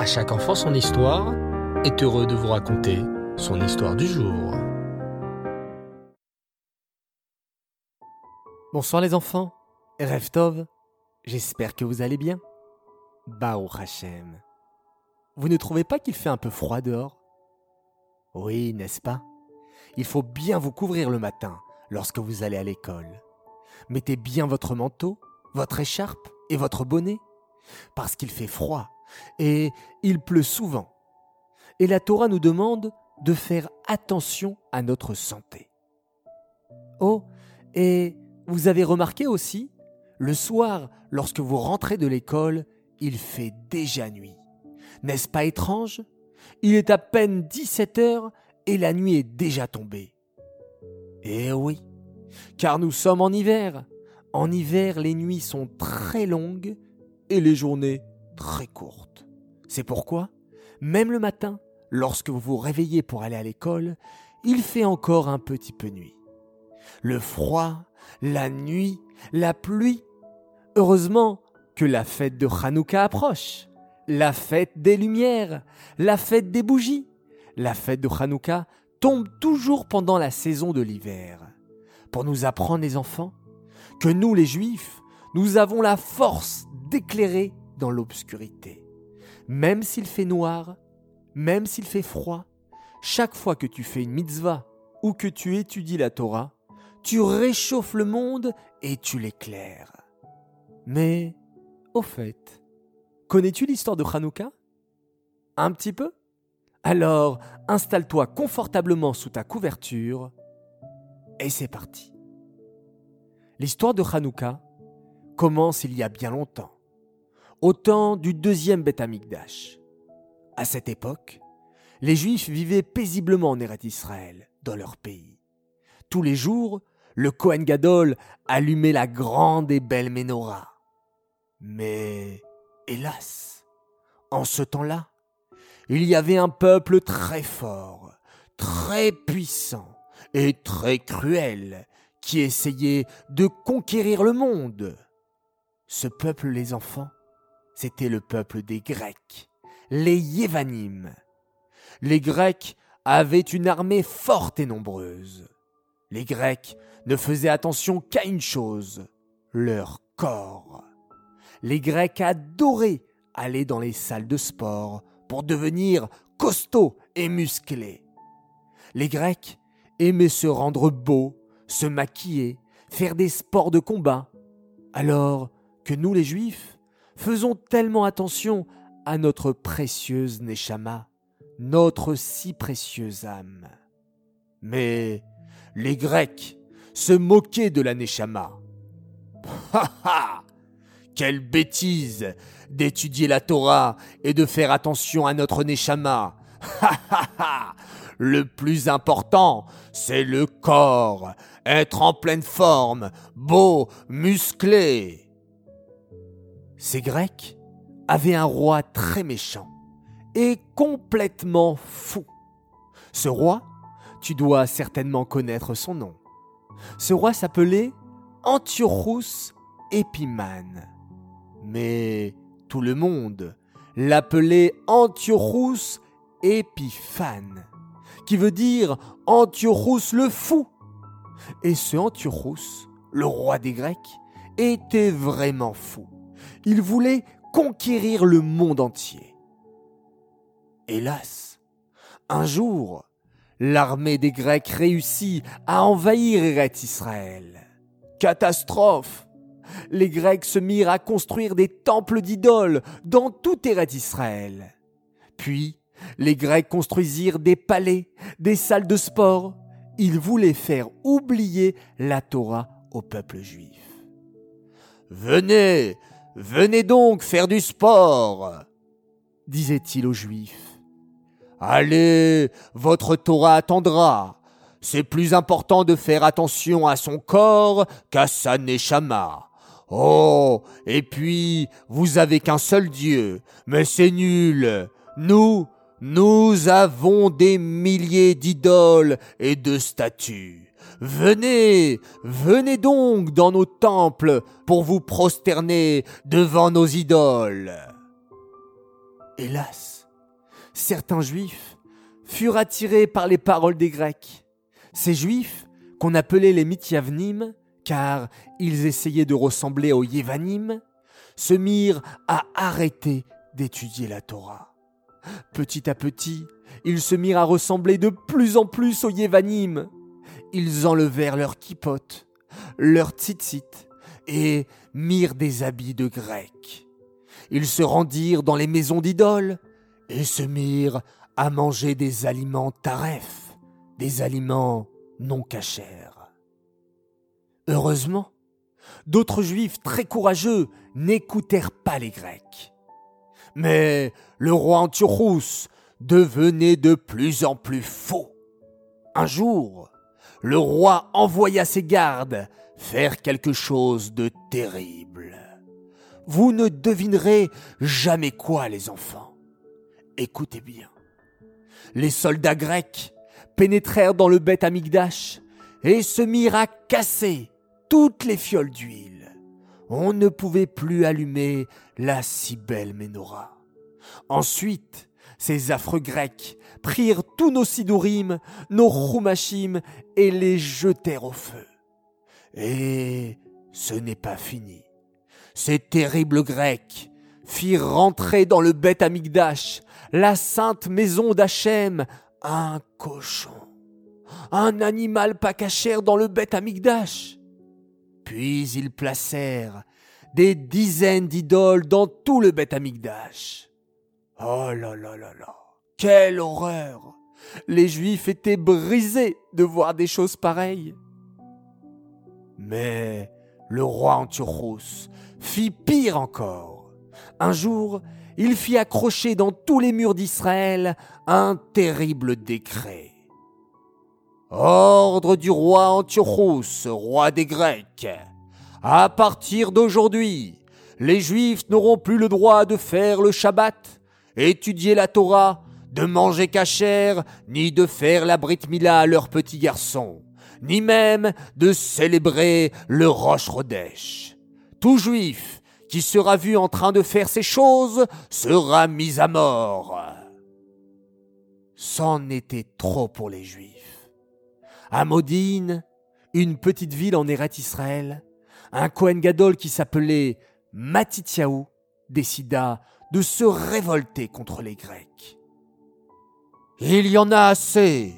À chaque enfant son histoire est heureux de vous raconter son histoire du jour. Bonsoir les enfants, Reftov, j'espère que vous allez bien. Bao Hachem. Vous ne trouvez pas qu'il fait un peu froid dehors? Oui, n'est-ce pas? Il faut bien vous couvrir le matin lorsque vous allez à l'école. Mettez bien votre manteau, votre écharpe et votre bonnet, parce qu'il fait froid et il pleut souvent. Et la Torah nous demande de faire attention à notre santé. Oh, et vous avez remarqué aussi, le soir, lorsque vous rentrez de l'école, il fait déjà nuit. N'est-ce pas étrange? Il est à peine 17 heures et la nuit est déjà tombée. Eh oui, car nous sommes en hiver. En hiver, les nuits sont très longues et les journées très courtes. C'est pourquoi, même le matin, lorsque vous vous réveillez pour aller à l'école, il fait encore un petit peu nuit. Le froid, la nuit, la pluie. Heureusement que la fête de Hanouka approche. La fête des lumières, la fête des bougies. La fête de Hanouka tombe toujours pendant la saison de l'hiver. Pour nous apprendre, les enfants, que nous, les Juifs, nous avons la force d'éclairer l'obscurité. Même s'il fait noir, même s'il fait froid, chaque fois que tu fais une mitzvah ou que tu étudies la Torah, tu réchauffes le monde et tu l'éclaires. Mais, au fait, connais-tu l'histoire de Hanouka? Un petit peu? Alors, installe-toi confortablement sous ta couverture et c'est parti. L'histoire de Hanouka commence il y a bien longtemps, au temps du deuxième Beth. À cette époque, les Juifs vivaient paisiblement en Eretz Israël, dans leur pays. Tous les jours, le Kohen Gadol allumait la grande et belle menorah. Mais, hélas, en ce temps-là, il y avait un peuple très fort, très puissant et très cruel qui essayait de conquérir le monde. Ce peuple, les enfants, c'était le peuple des Grecs, les Yévanim. Les Grecs avaient une armée forte et nombreuse. Les Grecs ne faisaient attention qu'à une chose, leur corps. Les Grecs adoraient aller dans les salles de sport pour devenir costauds et musclés. Les Grecs aimaient se rendre beaux, se maquiller, faire des sports de combat, alors que nous les Juifs faisons tellement attention à notre précieuse Neshama, notre si précieuse âme. Mais les Grecs se moquaient de la Neshama. Ha ha Quelle bêtise d'étudier la Torah et de faire attention à notre Neshama. Ha ha ha Le plus important, c'est le corps, être en pleine forme, beau, musclé. Ces Grecs avaient un roi très méchant et complètement fou. Ce roi, tu dois certainement connaître son nom. Ce roi s'appelait Antiochus Épimane. Mais tout le monde l'appelait Antiochus Épiphane, qui veut dire Antiochus le fou. Et ce Antiochus, le roi des Grecs, était vraiment fou. Il voulait conquérir le monde entier. Hélas, un jour, l'armée des Grecs réussit à envahir Eretz Israël. Catastrophe Les Grecs se mirent à construire des temples d'idoles dans tout Eretz Israël. Puis, les Grecs construisirent des palais, des salles de sport. Ils voulaient faire oublier la Torah au peuple juif. Venez, venez donc faire du sport, disait-il aux Juifs. Allez, votre Torah attendra. C'est plus important de faire attention à son corps qu'à sa neshama. Oh, et puis, vous avez qu'un seul Dieu, mais c'est nul. Nous, nous avons des milliers d'idoles et de statues. Venez, venez donc dans nos temples pour vous prosterner devant nos idoles. Hélas, certains juifs furent attirés par les paroles des Grecs. Ces juifs, qu'on appelait les Mithyavnim, car ils essayaient de ressembler aux Yévanim, se mirent à arrêter d'étudier la Torah. Petit à petit, ils se mirent à ressembler de plus en plus aux Yévanim. Ils enlevèrent leurs kippotes, leurs tzitzit, et mirent des habits de Grecs. Ils se rendirent dans les maisons d'idoles et se mirent à manger des aliments tarefs, des aliments non cachers. Heureusement, d'autres juifs très courageux n'écoutèrent pas les Grecs. Mais le roi Antiochus devenait de plus en plus faux. Un jour, le roi envoya ses gardes faire quelque chose de terrible. Vous ne devinerez jamais quoi, les enfants. Écoutez bien. Les soldats grecs pénétrèrent dans le bête Amigdash et se mirent à casser toutes les fioles d'huile. On ne pouvait plus allumer la si belle menorah. Ensuite, ces affreux Grecs prirent tous nos sidourim, nos choumachim, et les jetèrent au feu. Et ce n'est pas fini. Ces terribles Grecs firent rentrer dans le Beth Amigdash, la sainte maison d'Hachem, un cochon, un animal pas cachère dans le Beth Amigdash. Puis ils placèrent des dizaines d'idoles dans tout le Beth Amigdash. Oh là là là là, quelle horreur Les Juifs étaient brisés de voir des choses pareilles. Mais le roi Antiochos fit pire encore. Un jour, il fit accrocher dans tous les murs d'Israël un terrible décret. Ordre du roi Antiochos, roi des Grecs. À partir d'aujourd'hui, les Juifs n'auront plus le droit de faire le Shabbat, étudier la Torah, de manger cachère, ni de faire la Brit Mila à leurs petits garçons ni même de célébrer le Roche Rodèche. Tout juif qui sera vu en train de faire ces choses sera mis à mort. C'en était trop pour les juifs. À Modine, une petite ville en Eret Israël, un Kohen Gadol qui s'appelait Matityahu décida de se révolter contre les Grecs. Il y en a assez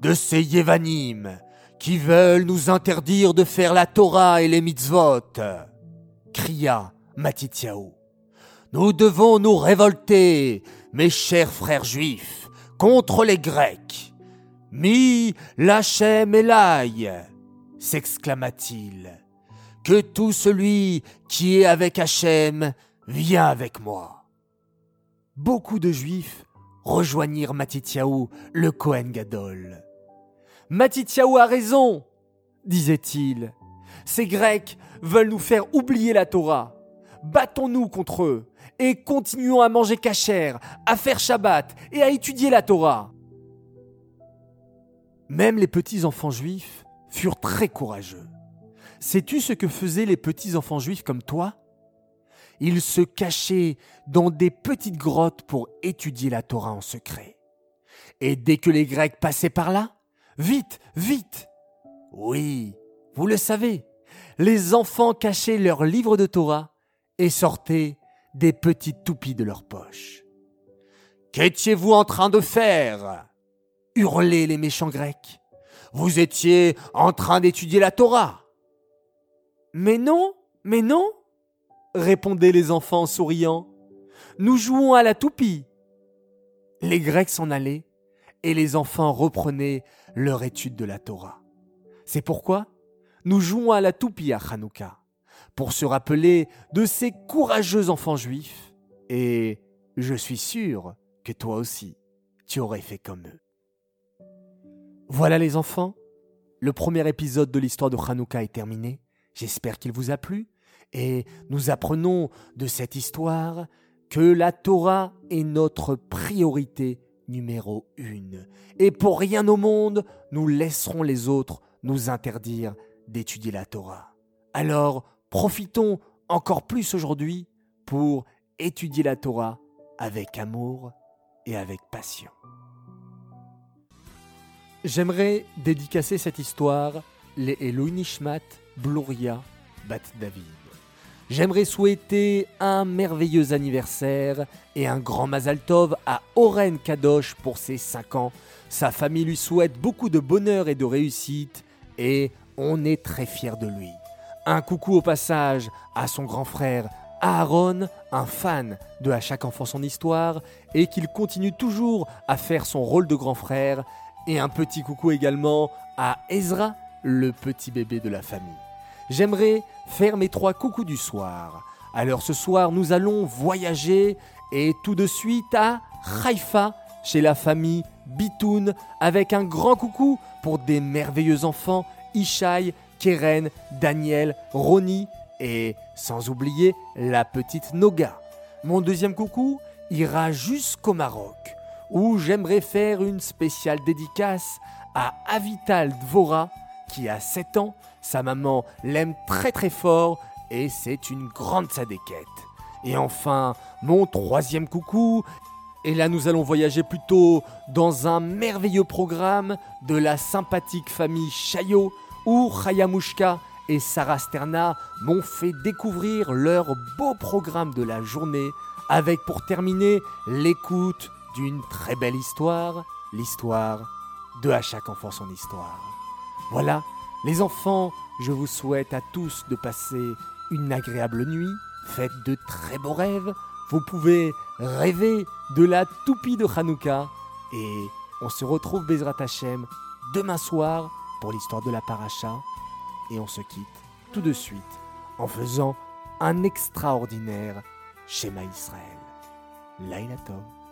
de ces Yévanim qui veulent nous interdire de faire la Torah et les mitzvot, cria Matityahu. Nous devons nous révolter, mes chers frères juifs, contre les Grecs. Mi lachem Elai, s'exclama-t-il. Que tout celui qui est avec Hachem vient avec moi. Beaucoup de juifs rejoignirent Matityahu, le Kohen Gadol. Matityahu a raison, disait-il. Ces Grecs veulent nous faire oublier la Torah. Battons-nous contre eux et continuons à manger cachère, à faire Shabbat et à étudier la Torah. Même les petits enfants juifs furent très courageux. Sais-tu ce que faisaient les petits enfants juifs comme toi? Ils se cachaient dans des petites grottes pour étudier la Torah en secret. Et dès que les Grecs passaient par là, Vite, vite Oui, vous le savez, les enfants cachaient leurs livres de Torah et sortaient des petites toupies de leur poche. Qu'étiez-vous en train de faire? hurlaient les méchants grecs. Vous étiez en train d'étudier la Torah. Mais non, mais non, répondaient les enfants en souriant. Nous jouons à la toupie. Les Grecs s'en allaient et les enfants reprenaient leur étude de la Torah. C'est pourquoi nous jouons à la toupie à Hanouka, pour se rappeler de ces courageux enfants juifs, et je suis sûr que toi aussi, tu aurais fait comme eux. Voilà les enfants, le premier épisode de l'histoire de Hanouka est terminé. J'espère qu'il vous a plu, et nous apprenons de cette histoire que la Torah est notre priorité numéro une. Et pour rien au monde, nous laisserons les autres nous interdire d'étudier la Torah. Alors, profitons encore plus aujourd'hui pour étudier la Torah avec amour et avec passion. J'aimerais dédicacer cette histoire les Eloi Nishmat Bluria Bat David. J'aimerais souhaiter un merveilleux anniversaire et un grand Mazal Tov à Oren Kadosh pour ses 5 ans. Sa famille lui souhaite beaucoup de bonheur et de réussite et on est très fiers de lui. Un coucou au passage à son grand frère Aaron, un fan de À chaque enfant son histoire, et qu'il continue toujours à faire son rôle de grand frère. Et un petit coucou également à Ezra, le petit bébé de la famille. J'aimerais faire mes trois coucous du soir. Alors ce soir, nous allons voyager et tout de suite à Haïfa, chez la famille Bitoun, avec un grand coucou pour des merveilleux enfants, Ishaï, Keren, Daniel, Roni et sans oublier la petite Noga. Mon deuxième coucou ira jusqu'au Maroc, où j'aimerais faire une spéciale dédicace à Avital Dvora, qui a 7 ans. Sa maman l'aime très très fort et c'est une grande sadéquette. Et enfin, mon troisième coucou. Et là, nous allons voyager plutôt dans un merveilleux programme de la sympathique famille Chaillot, où Chayamushka et Sarah Sterna m'ont fait découvrir leur beau programme de la journée, avec pour terminer l'écoute d'une très belle histoire, l'histoire de À chaque enfant son histoire. Voilà, les enfants, je vous souhaite à tous de passer une agréable nuit, faites de très beaux rêves, vous pouvez rêver de la toupie de Hanouka, et on se retrouve Bezrat Hashem demain soir pour l'histoire de la paracha et on se quitte tout de suite en faisant un extraordinaire schéma Israël. Laila Tov.